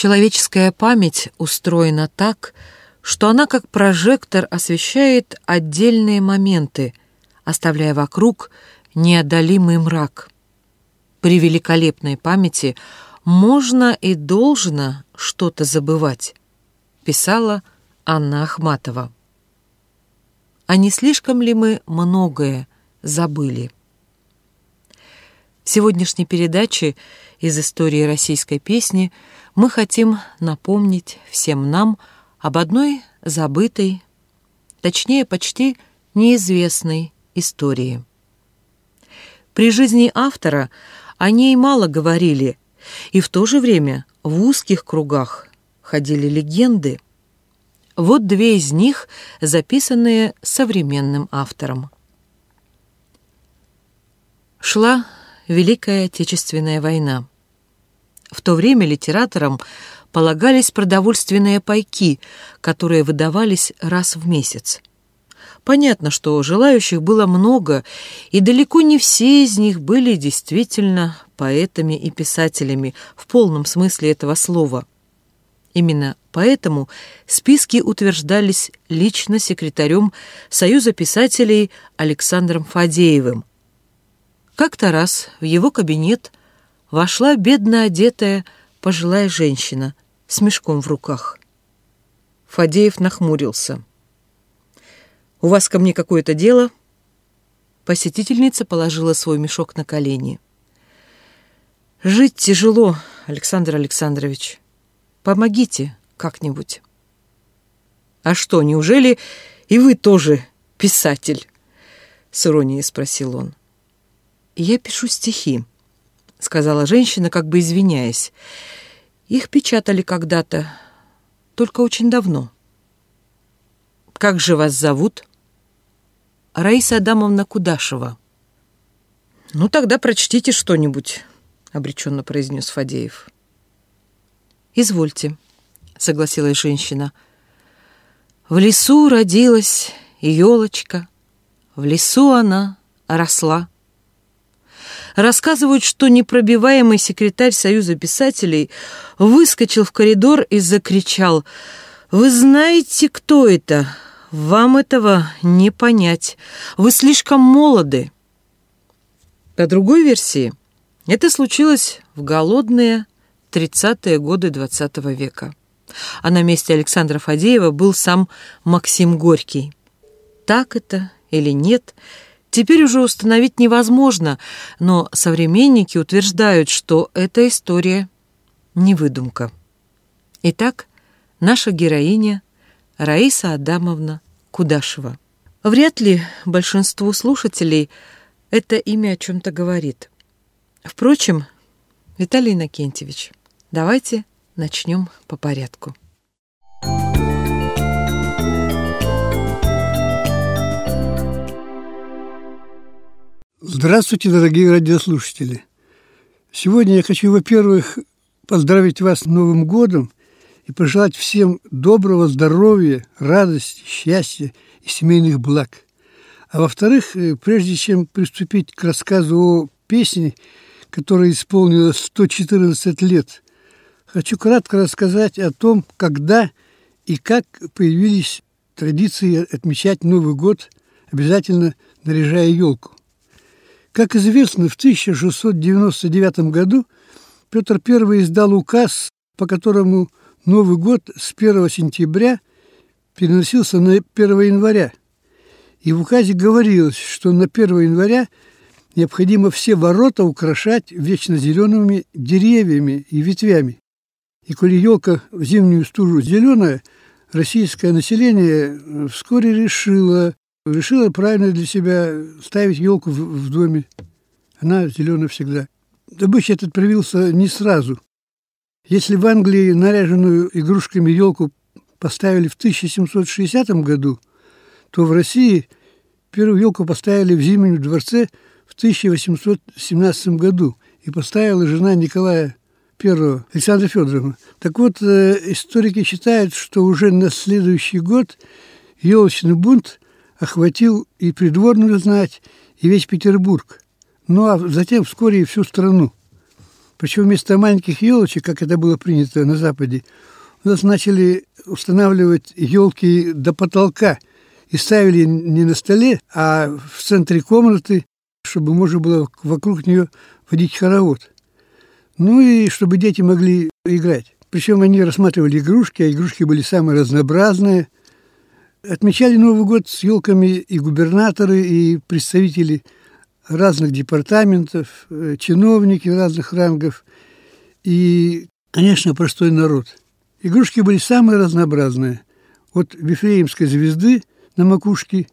Человеческая память устроена так, что она как прожектор освещает отдельные моменты, оставляя вокруг неодолимый мрак. При великолепной памяти можно и должно что-то забывать, писала Анна Ахматова. А не слишком ли мы многое забыли? В сегодняшней передаче из истории российской песни мы хотим напомнить всем нам об одной забытой, точнее, почти неизвестной истории. При жизни автора о ней мало говорили, и в то же время в узких кругах ходили легенды. Вот две из них, записанные современным автором. Шла Великая Отечественная война. В то время литераторам полагались продовольственные пайки, которые выдавались раз в месяц. Понятно, что желающих было много, и далеко не все из них были действительно поэтами и писателями в полном смысле этого слова. Именно поэтому списки утверждались лично секретарем Союза писателей Александром Фадеевым. Как-то раз в его кабинет вошла бедно одетая пожилая женщина с мешком в руках. Фадеев нахмурился. «У вас ко мне какое-то дело?» Посетительница положила свой мешок на колени. «Жить тяжело, Александр Александрович. Помогите как-нибудь». «А что, неужели и вы тоже писатель?» — с иронией спросил он. «Я пишу стихи», — сказала женщина, как бы извиняясь. «Их печатали когда-то, только очень давно». «Как же вас зовут?» «Раиса Адамовна Кудашева». «Ну, тогда прочтите что-нибудь», — обреченно произнес Фадеев. «Извольте», — согласилась женщина. «В лесу родилась елочка, в лесу она росла». Рассказывают, что непробиваемый секретарь Союза писателей выскочил в коридор и закричал «Вы знаете, кто это? Вам этого не понять. Вы слишком молоды». По другой версии, это случилось в голодные 30-е годы XX -го века. А на месте Александра Фадеева был сам Максим Горький. Так это или нет – теперь уже установить невозможно, но современники утверждают, что эта история не выдумка. Итак, наша героиня Раиса Адамовна Кудашева. Вряд ли большинству слушателей это имя о чем-то говорит. Впрочем, Виталий Иннокентьевич, давайте начнем по порядку. Здравствуйте, дорогие радиослушатели! Сегодня я хочу, во-первых, поздравить вас с Новым годом и пожелать всем доброго здоровья, радости, счастья и семейных благ. А во-вторых, э, прежде чем приступить к рассказу о песне, которая исполнилась 114 лет, хочу кратко рассказать о том, когда и как появились традиции отмечать Новый год, обязательно наряжая елку. Как известно, в 1699 году Петр I издал указ, по которому Новый год с 1 сентября переносился на 1 января. И в указе говорилось, что на 1 января необходимо все ворота украшать вечно зелеными деревьями и ветвями. И коли елка в зимнюю стужу зеленая, российское население вскоре решило решила правильно для себя ставить елку в, в доме. Она зеленая всегда. Обычай этот проявился не сразу. Если в Англии наряженную игрушками елку поставили в 1760 году, то в России первую елку поставили в Зимнем дворце в 1817 году и поставила жена Николая I, Александра Федоровна. Так вот, э, историки считают, что уже на следующий год елочный бунт – охватил и придворную знать, и весь Петербург, ну а затем вскоре и всю страну. Причем вместо маленьких елочек, как это было принято на Западе, у нас начали устанавливать елки до потолка и ставили не на столе, а в центре комнаты, чтобы можно было вокруг нее водить хоровод. Ну и чтобы дети могли играть. Причем они рассматривали игрушки, а игрушки были самые разнообразные. Отмечали Новый год с елками и губернаторы, и представители разных департаментов, э, чиновники разных рангов и, конечно, простой народ. Игрушки были самые разнообразные. От Вифлеемской звезды на макушке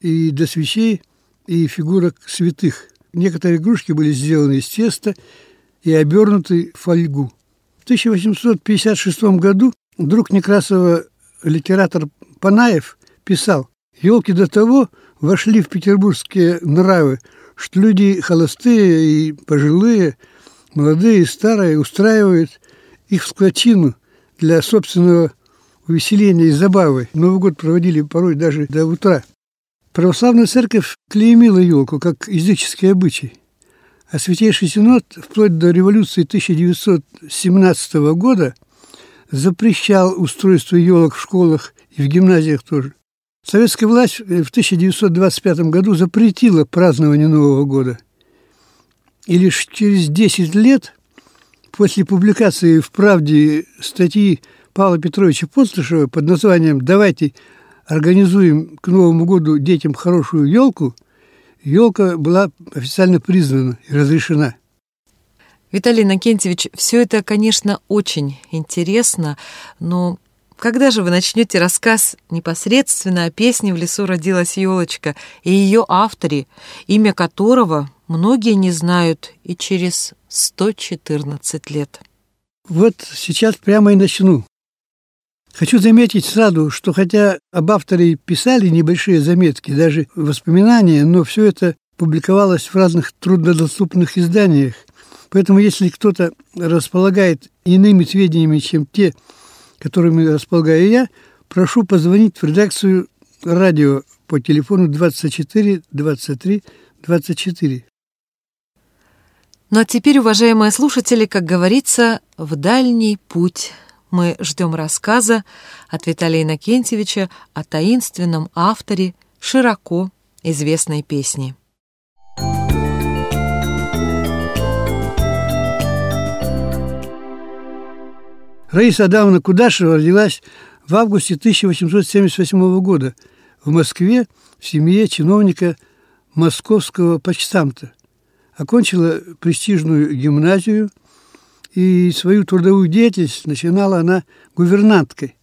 и до свечей и фигурок святых. Некоторые игрушки были сделаны из теста и обернуты в фольгу. В 1856 году друг Некрасова литератор Панаев писал, «Елки до того вошли в петербургские нравы, что люди холостые и пожилые, молодые и старые устраивают их в скотчину для собственного увеселения и забавы. Новый год проводили порой даже до утра. Православная церковь клеймила елку как языческий обычай. А Святейший Синод вплоть до революции 1917 года запрещал устройство елок в школах и в гимназиях тоже. Советская власть в 1925 году запретила празднование Нового года. И лишь через 10 лет после публикации в «Правде» статьи Павла Петровича Постышева под названием «Давайте организуем к Новому году детям хорошую елку», елка была официально признана и разрешена. Виталий Накентьевич, все это, конечно, очень интересно, но когда же вы начнете рассказ непосредственно о песне «В лесу родилась елочка» и ее авторе, имя которого многие не знают и через 114 лет? Вот сейчас прямо и начну. Хочу заметить сразу, что хотя об авторе писали небольшие заметки, даже воспоминания, но все это публиковалось в разных труднодоступных изданиях. Поэтому если кто-то располагает иными сведениями, чем те, которыми располагаю я, прошу позвонить в редакцию радио по телефону 24 23 24. Ну а теперь, уважаемые слушатели, как говорится, в дальний путь мы ждем рассказа от Виталия Иннокентьевича о таинственном авторе широко известной песни. Раиса Адамовна Кудашева родилась в августе 1878 года в Москве в семье чиновника московского почтамта. Окончила престижную гимназию и свою трудовую деятельность начинала она гувернанткой.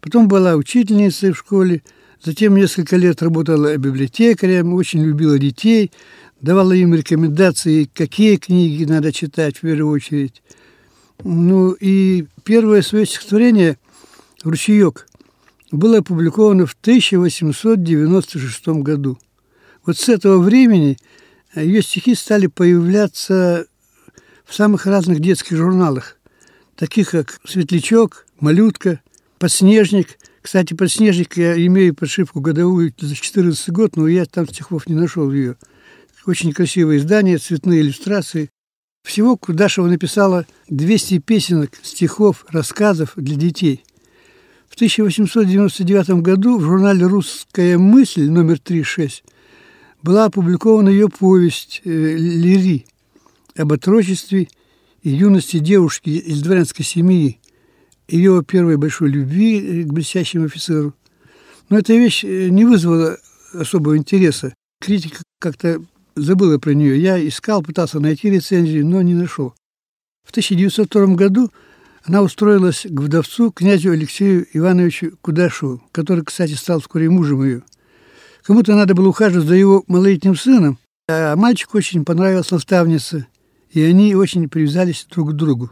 Потом была учительницей в школе, затем несколько лет работала библиотекарем, очень любила детей, давала им рекомендации, какие книги надо читать в первую очередь – ну и первое свое стихотворение «Ручеек» было опубликовано в 1896 году. Вот с этого времени ее стихи стали появляться в самых разных детских журналах, таких как «Светлячок», «Малютка», «Подснежник». Кстати, «Подснежник» я имею подшивку годовую за 14 год, но я там стихов не нашел ее. Очень красивое издание, цветные иллюстрации. Всего Кудашева написала 200 песенок, стихов, рассказов для детей. В 1899 году в журнале «Русская мысль» номер 36 была опубликована ее повесть э, «Лири» об отрочестве и юности девушки из дворянской семьи, ее первой большой любви э, к блестящему офицеру. Но эта вещь э, не вызвала особого интереса. Критика как-то забыла про нее. Я искал, пытался найти рецензию, но не нашел. В 1902 году она устроилась к вдовцу князю Алексею Ивановичу Кудашеву, который, кстати, стал вскоре мужем ее. Кому-то надо было ухаживать за его малолетним сыном, а мальчику очень понравилась наставница, и они очень привязались друг к другу.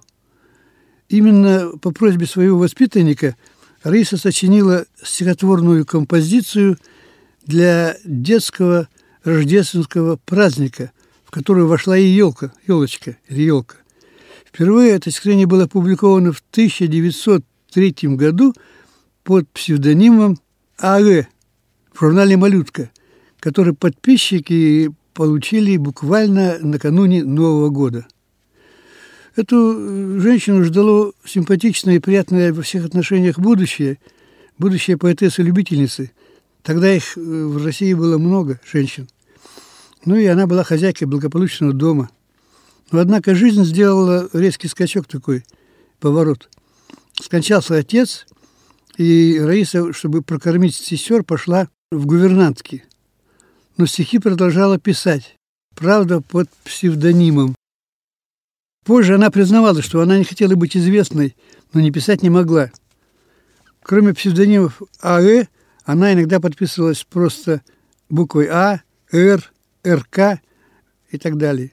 Именно по просьбе своего воспитанника Раиса сочинила стихотворную композицию для детского рождественского праздника, в который вошла и елка, елочка или елка. Впервые это стихотворение было опубликовано в 1903 году под псевдонимом А.Э. в журнале «Малютка», который подписчики получили буквально накануне Нового года. Эту э, женщину ждало симпатичное и приятное во всех отношениях будущее, будущее поэтессы-любительницы. Тогда их э, в России было много, женщин. Ну и она была хозяйкой благополучного дома. Но, однако, жизнь сделала резкий скачок такой, поворот. Скончался отец, и Раиса, чтобы прокормить сестер, пошла в гувернантки. Но стихи продолжала писать, правда, под псевдонимом. Позже она признавала, что она не хотела быть известной, но не писать не могла. Кроме псевдонимов АЭ, она иногда подписывалась просто буквой А, Р, РК и так далее.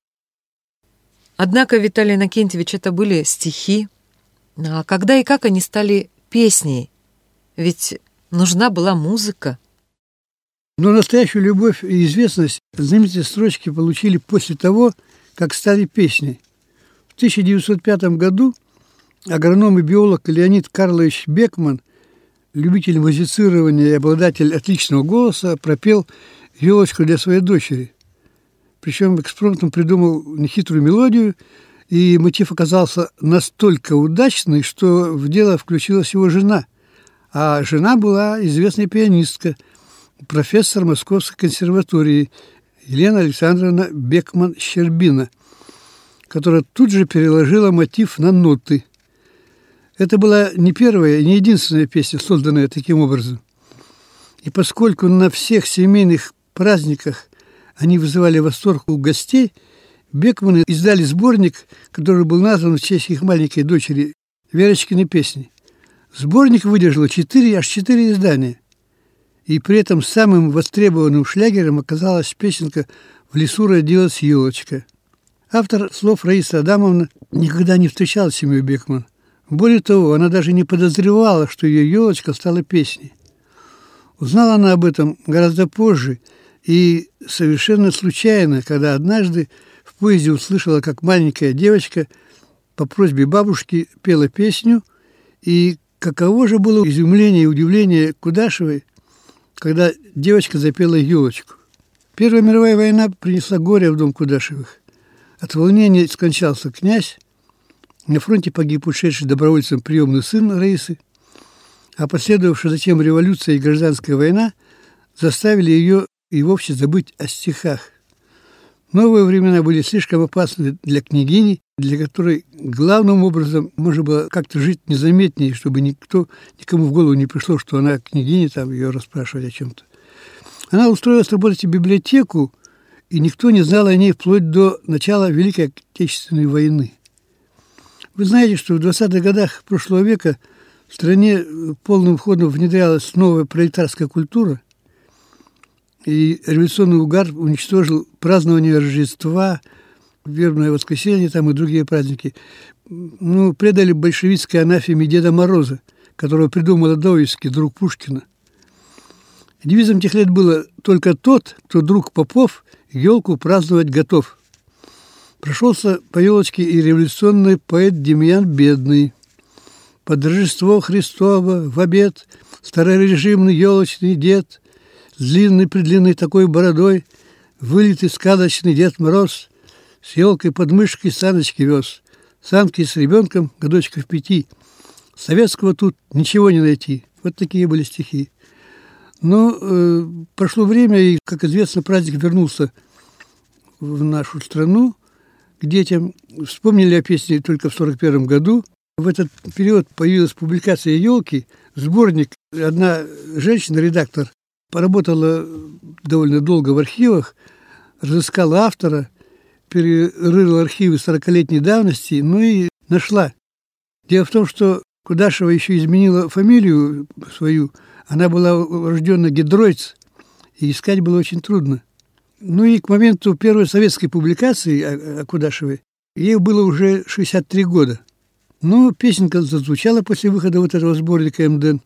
Однако, Виталий Иннокентьевич, это были стихи. А когда и как они стали песней? Ведь нужна была музыка. Но настоящую любовь и известность знаменитые строчки получили после того, как стали песней. В 1905 году агроном и биолог Леонид Карлович Бекман, любитель музицирования и обладатель отличного голоса, пропел «Елочку для своей дочери». Причем экспромтом придумал нехитрую мелодию, и мотив оказался настолько удачный, что в дело включилась его жена. А жена была известная пианистка, профессор Московской консерватории Елена Александровна Бекман-Щербина, которая тут же переложила мотив на ноты. Это была не первая и не единственная песня, созданная таким образом. И поскольку на всех семейных праздниках они вызывали восторг у гостей. Бекманы издали сборник, который был назван в честь их маленькой дочери Верочкины песни. Сборник выдержал четыре, аж четыре издания. И при этом самым востребованным шлягером оказалась песенка «В лесу родилась елочка». Автор слов Раиса Адамовна никогда не встречала семью Бекман. Более того, она даже не подозревала, что ее елочка стала песней. Узнала она об этом гораздо позже – и совершенно случайно, когда однажды в поезде услышала, как маленькая девочка по просьбе бабушки пела песню, и каково же было изумление и удивление Кудашевой, когда девочка запела елочку. Первая мировая война принесла горе в дом Кудашевых. От волнения скончался князь, на фронте погиб ушедший добровольцем приемный сын Раисы, а последовавшая затем революция и гражданская война заставили ее и вовсе забыть о стихах. Новые времена были слишком опасны для княгини, для которой главным образом можно было как-то жить незаметнее, чтобы никто, никому в голову не пришло, что она княгиня, там ее расспрашивать о чем-то. Она устроилась работать в библиотеку, и никто не знал о ней вплоть до начала Великой Отечественной войны. Вы знаете, что в 20-х годах прошлого века в стране полным ходом внедрялась новая пролетарская культура – и революционный угар уничтожил празднование Рождества, Вербное воскресенье там и другие праздники. Ну, предали большевистской анафеме Деда Мороза, которого придумал Адоевский, друг Пушкина. Девизом тех лет было «Только тот, кто друг Попов, елку праздновать готов». Прошелся по елочке и революционный поэт Демьян Бедный. Под Рождество Христово в обед старорежимный елочный дед с длинной-предлинной такой бородой, вылитый сказочный Дед Мороз, с елкой под мышкой саночки вез, санки с ребенком годочков пяти. Советского тут ничего не найти. Вот такие были стихи. Но э, прошло время, и, как известно, праздник вернулся в нашу страну к детям. Вспомнили о песне только в 1941 году. В этот период появилась публикация «Елки», сборник. Одна женщина, редактор, поработала довольно долго в архивах, разыскала автора, перерыла архивы 40-летней давности, ну и нашла. Дело в том, что Кудашева еще изменила фамилию свою. Она была рождена Гидройц, и искать было очень трудно. Ну и к моменту первой советской публикации о, Кудашевой ей было уже 63 года. Но песенка зазвучала после выхода вот этого сборника МДН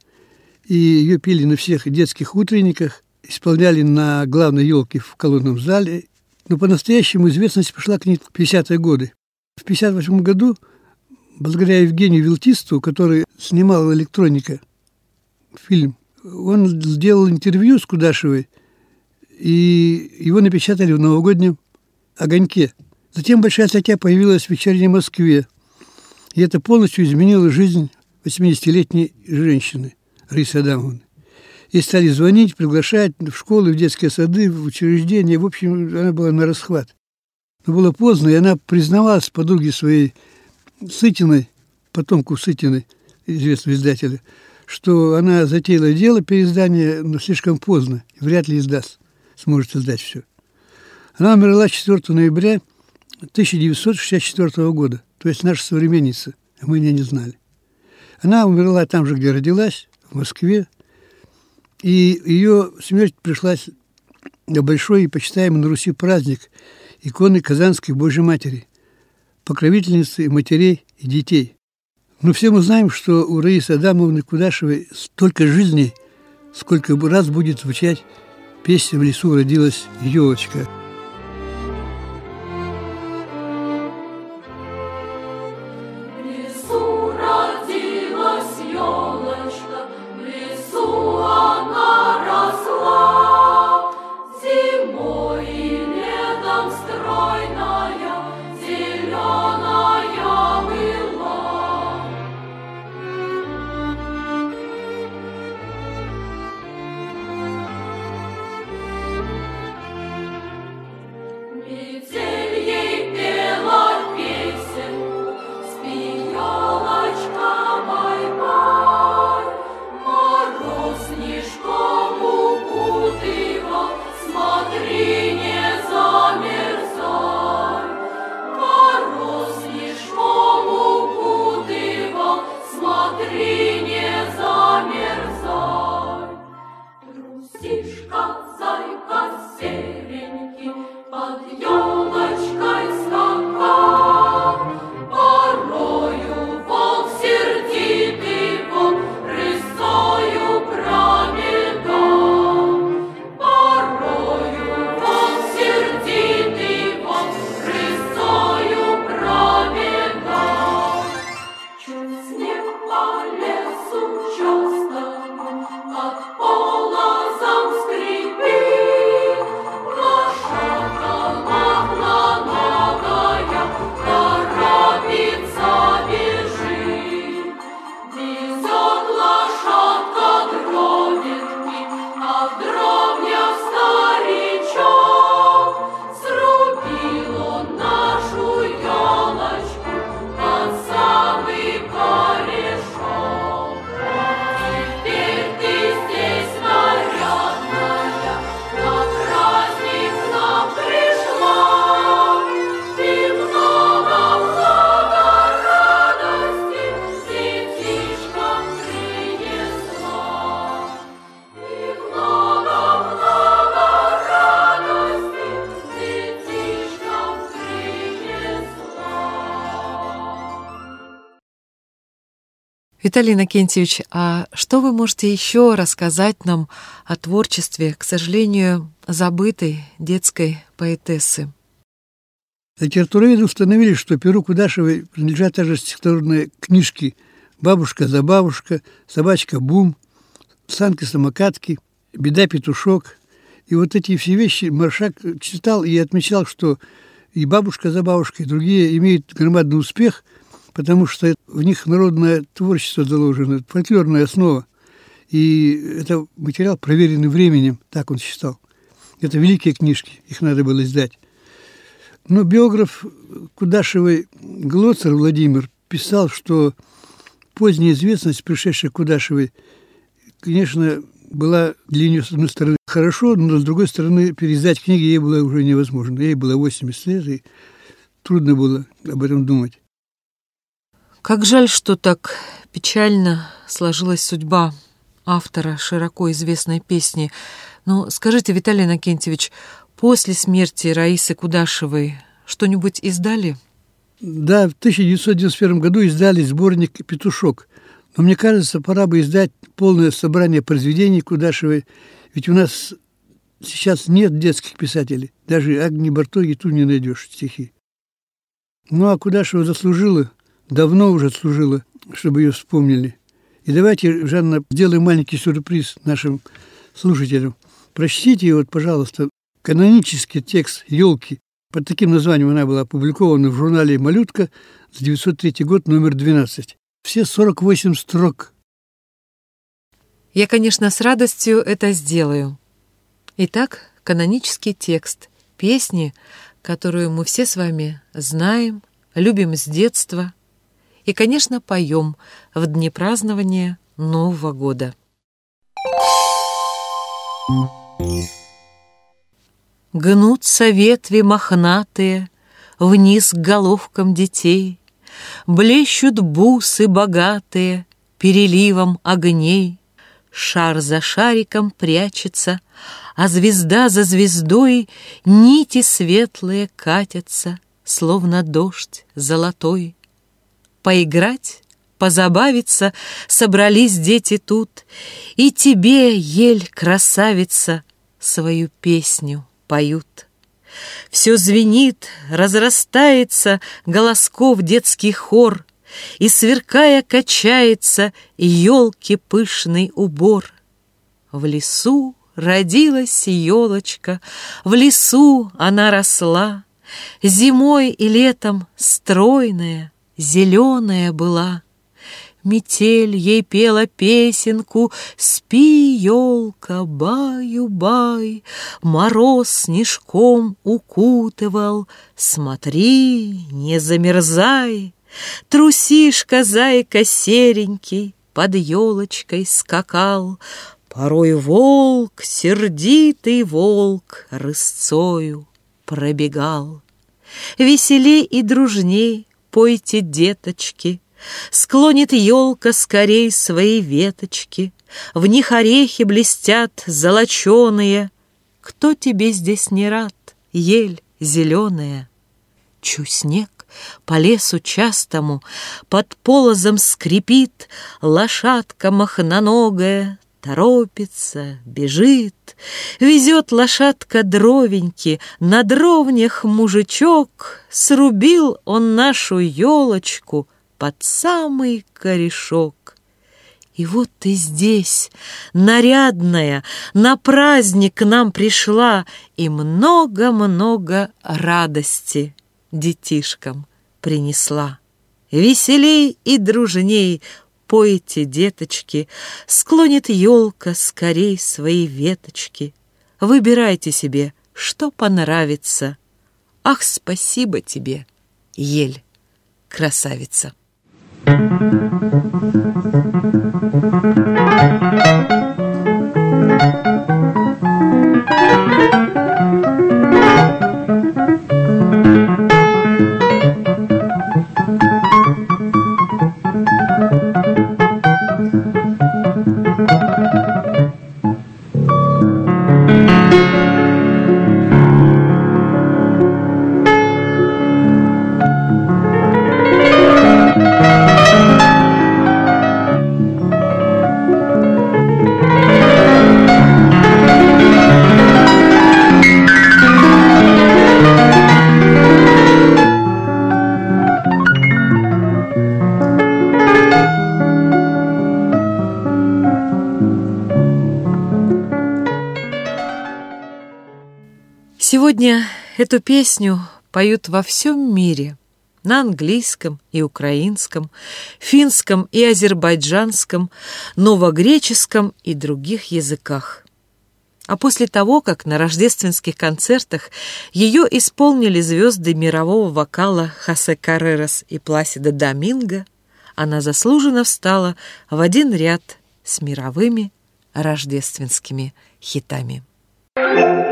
и ее пели на всех детских утренниках, исполняли на главной елке в колонном зале. Но по-настоящему известность пошла к ней в 50-е годы. В 58 году, благодаря Евгению Вилтисту, который снимал электроника фильм, он сделал интервью с Кудашевой, и его напечатали в новогоднем «Огоньке». Затем большая статья появилась в «Вечерней Москве». И это полностью изменило жизнь 80-летней женщины Раисы Адамовны. И стали звонить, приглашать в школы, в детские сады, в учреждения. В общем, она была на расхват. Но было поздно, и она признавалась подруге своей Сытиной, потомку Сытиной, известного издателя, что она затеяла дело переиздания, но слишком поздно, вряд ли издаст, сможет издать все. Она умерла 4 ноября 1964 года, то есть наша современница, а мы ее не знали. Она умерла там же, где родилась, в Москве, и ее смерть пришлась на большой и почитаемый на Руси праздник иконы Казанской Божьей Матери, покровительницы матерей и детей. Но все мы знаем, что у Раисы Адамовны Кудашевой столько жизней, сколько раз будет звучать песня «В лесу родилась елочка». Виталий Иннокентьевич, а что вы можете еще рассказать нам о творчестве, к сожалению, забытой детской поэтессы? Литературоведы установили, что Перу Кудашевой принадлежат также стихотворные книжки «Бабушка за бабушка», «Собачка Бум», «Санки-самокатки», «Беда-петушок». И вот эти все вещи Маршак читал и отмечал, что и «Бабушка за бабушкой», и другие имеют громадный успех – потому что в них народное творчество заложено, фольклорная основа. И это материал, проверенный временем, так он считал. Это великие книжки, их надо было издать. Но биограф Кудашевой Глоцер Владимир писал, что поздняя известность, пришедшая Кудашевой, конечно, была для нее, с одной стороны, хорошо, но с другой стороны, переиздать книги ей было уже невозможно. Ей было 80 лет, и трудно было об этом думать. Как жаль, что так печально сложилась судьба автора широко известной песни. Но скажите, Виталий Иннокентьевич, после смерти Раисы Кудашевой что-нибудь издали? Да, в 1991 году издали сборник «Петушок». Но мне кажется, пора бы издать полное собрание произведений Кудашевой, ведь у нас сейчас нет детских писателей. Даже Агни Бартоги тут не найдешь стихи. Ну, а Кудашева заслужила давно уже служила, чтобы ее вспомнили. И давайте, Жанна, сделаем маленький сюрприз нашим слушателям. Прочтите вот, пожалуйста, канонический текст «Елки» Под таким названием она была опубликована в журнале «Малютка» за 903 год, номер 12. Все 48 строк. Я, конечно, с радостью это сделаю. Итак, канонический текст песни, которую мы все с вами знаем, любим с детства и, конечно, поем в дни празднования Нового года. Гнутся ветви мохнатые Вниз к головкам детей, Блещут бусы богатые Переливом огней. Шар за шариком прячется, А звезда за звездой Нити светлые катятся, Словно дождь золотой. Поиграть, позабавиться Собрались дети тут, И тебе, ель, красавица, Свою песню поют. Все звенит, разрастается голосков детский хор, И, сверкая, качается елки пышный убор. В лесу родилась елочка, В лесу она росла, Зимой и летом стройная, Зеленая была. Метель ей пела песенку «Спи, елка, баю-бай!» Мороз снежком укутывал «Смотри, не замерзай!» Трусишка, зайка серенький, Под елочкой скакал, Порой волк, сердитый волк, Рысцою пробегал. Веселей и дружней пойте, деточки, Склонит елка скорей свои веточки, В них орехи блестят золоченые. Кто тебе здесь не рад, ель зеленая? Чу снег по лесу частому, Под полозом скрипит Лошадка махноногая, Торопится, бежит. Везет лошадка дровеньки, На дровнях мужичок, Срубил он нашу елочку — под самый корешок. И вот ты здесь, нарядная, на праздник к нам пришла И много-много радости детишкам принесла. Веселей и дружней пойте, деточки, Склонит елка скорей свои веточки. Выбирайте себе, что понравится. Ах, спасибо тебе, ель, красавица! Сегодня эту песню поют во всем мире, на английском и украинском, финском и азербайджанском, новогреческом и других языках. А после того, как на рождественских концертах ее исполнили звезды мирового вокала Хосе Каррерас и Пласида Доминго, она заслуженно встала в один ряд с мировыми рождественскими хитами. Елочка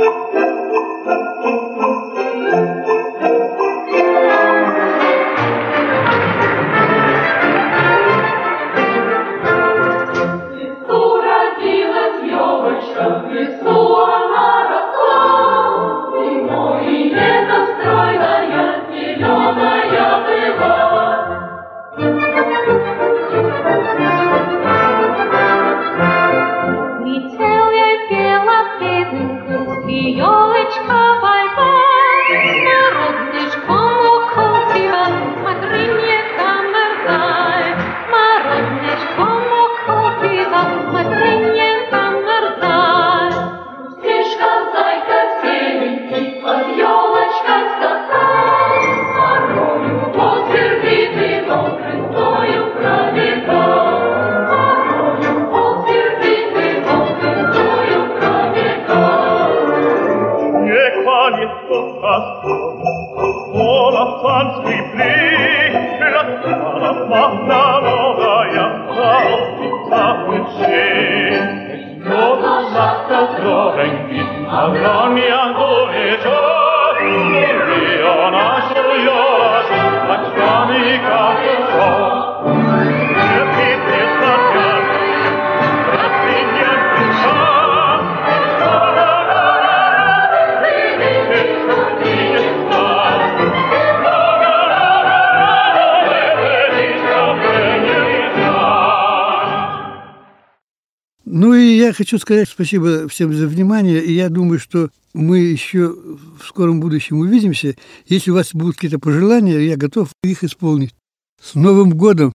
Ну и хочу сказать спасибо всем за внимание. И я думаю, что мы еще в скором будущем увидимся. Если у вас будут какие-то пожелания, я готов их исполнить. С Новым годом!